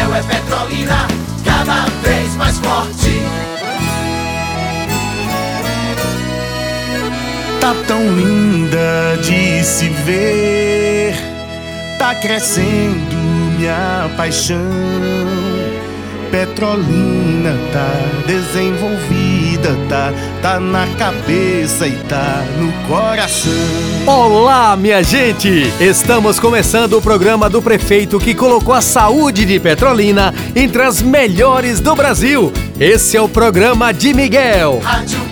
Miguel é Petrolina, cada vez mais forte. Tá tão linda de se ver, tá crescendo minha paixão. Petrolina tá desenvolvida, tá, tá na cabeça e tá no coração. Olá, minha gente! Estamos começando o programa do prefeito que colocou a saúde de Petrolina entre as melhores do Brasil. Esse é o programa de Miguel. Rádio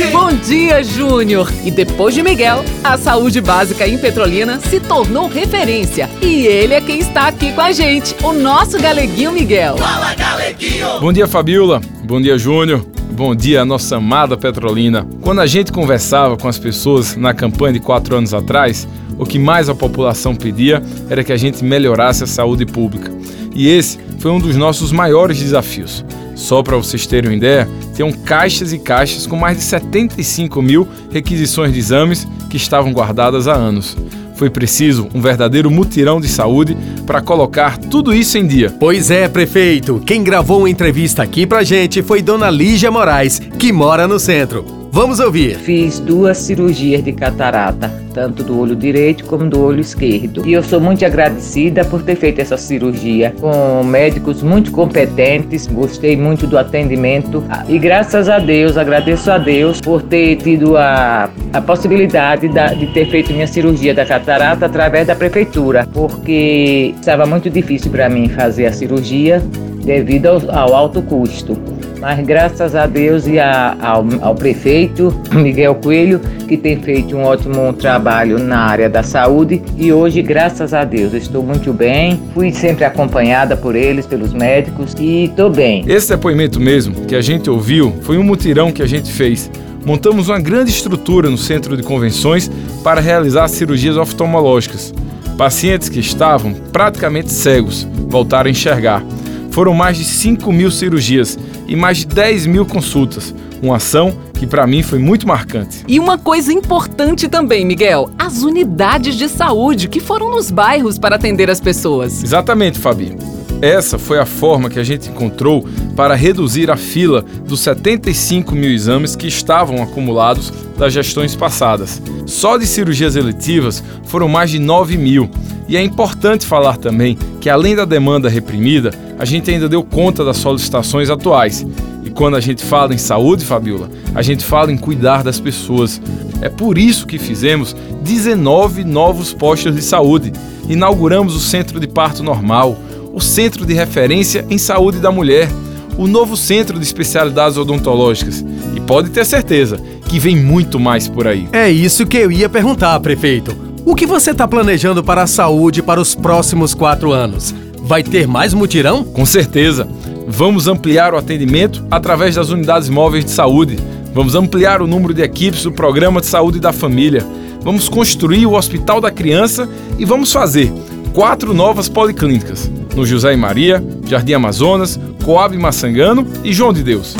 15. Bom dia, Júnior! E depois de Miguel, a saúde básica em Petrolina se tornou referência. E ele é quem está aqui com a gente, o nosso galeguinho Miguel. Fala, Galeguinho. Bom dia, Fabiola. Bom dia, Júnior. Bom dia, nossa amada Petrolina. Quando a gente conversava com as pessoas na campanha de quatro anos atrás, o que mais a população pedia era que a gente melhorasse a saúde pública. E esse foi um dos nossos maiores desafios. Só para vocês terem uma ideia, tinham caixas e caixas com mais de 75 mil requisições de exames que estavam guardadas há anos. Foi preciso um verdadeiro mutirão de saúde para colocar tudo isso em dia. Pois é, prefeito. Quem gravou uma entrevista aqui pra gente foi Dona Lígia Moraes, que mora no centro. Vamos ouvir. Fiz duas cirurgias de catarata, tanto do olho direito como do olho esquerdo. E eu sou muito agradecida por ter feito essa cirurgia com médicos muito competentes. Gostei muito do atendimento e graças a Deus, agradeço a Deus por ter tido a, a possibilidade da- de ter feito minha cirurgia da catarata através da prefeitura, porque estava muito difícil para mim fazer a cirurgia devido ao, ao alto custo. Mas graças a Deus e a- ao, ao prefeito Miguel Coelho, que tem feito um ótimo trabalho na área da saúde. E hoje, graças a Deus, eu estou muito bem. Fui sempre acompanhada por eles, pelos médicos, e estou bem. Esse depoimento mesmo que a gente ouviu foi um mutirão que a gente fez. Montamos uma grande estrutura no centro de convenções para realizar cirurgias oftalmológicas. Pacientes que estavam praticamente cegos voltaram a enxergar. Foram mais de 5 mil cirurgias e mais de 10 mil consultas. Uma ação que para mim foi muito marcante. E uma coisa importante também, Miguel: as unidades de saúde que foram nos bairros para atender as pessoas. Exatamente, Fabi. Essa foi a forma que a gente encontrou para reduzir a fila dos 75 mil exames que estavam acumulados das gestões passadas. Só de cirurgias eletivas foram mais de 9 mil. E é importante falar também que, além da demanda reprimida, a gente ainda deu conta das solicitações atuais. E quando a gente fala em saúde, Fabiola, a gente fala em cuidar das pessoas. É por isso que fizemos 19 novos postos de saúde. Inauguramos o Centro de Parto Normal, o Centro de Referência em Saúde da Mulher, o novo Centro de Especialidades Odontológicas. E pode ter certeza que vem muito mais por aí. É isso que eu ia perguntar, prefeito. O que você está planejando para a saúde para os próximos quatro anos? Vai ter mais mutirão? Com certeza, vamos ampliar o atendimento através das unidades móveis de saúde. Vamos ampliar o número de equipes do Programa de Saúde da Família. Vamos construir o Hospital da Criança e vamos fazer quatro novas policlínicas no José e Maria, Jardim Amazonas, Coab Maçangano e João de Deus.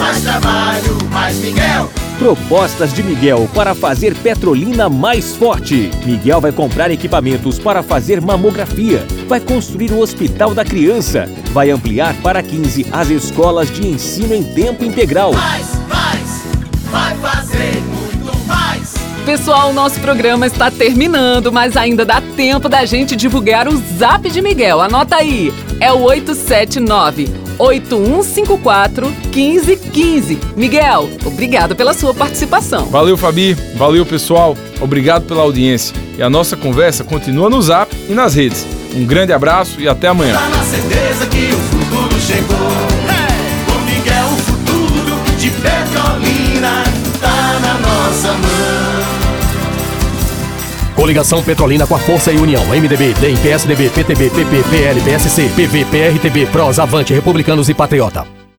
Mais trabalho, mais Miguel. Propostas de Miguel para fazer Petrolina mais forte. Miguel vai comprar equipamentos para fazer mamografia, vai construir o Hospital da Criança, vai ampliar para 15 as escolas de ensino em tempo integral. Mais, mais, vai fazer muito mais. Pessoal, o nosso programa está terminando, mas ainda dá tempo da gente divulgar o zap de Miguel. Anota aí, é o 879 8154 1515. Miguel, obrigado pela sua participação. Valeu, Fabi. Valeu, pessoal. Obrigado pela audiência. E a nossa conversa continua no Zap e nas redes. Um grande abraço e até amanhã. Coligação Petrolina com a Força e União. MDB, DEM, PSDB, PTB, PP, PL, PSC, PV, PRTB, PROS, Avante, Republicanos e Patriota.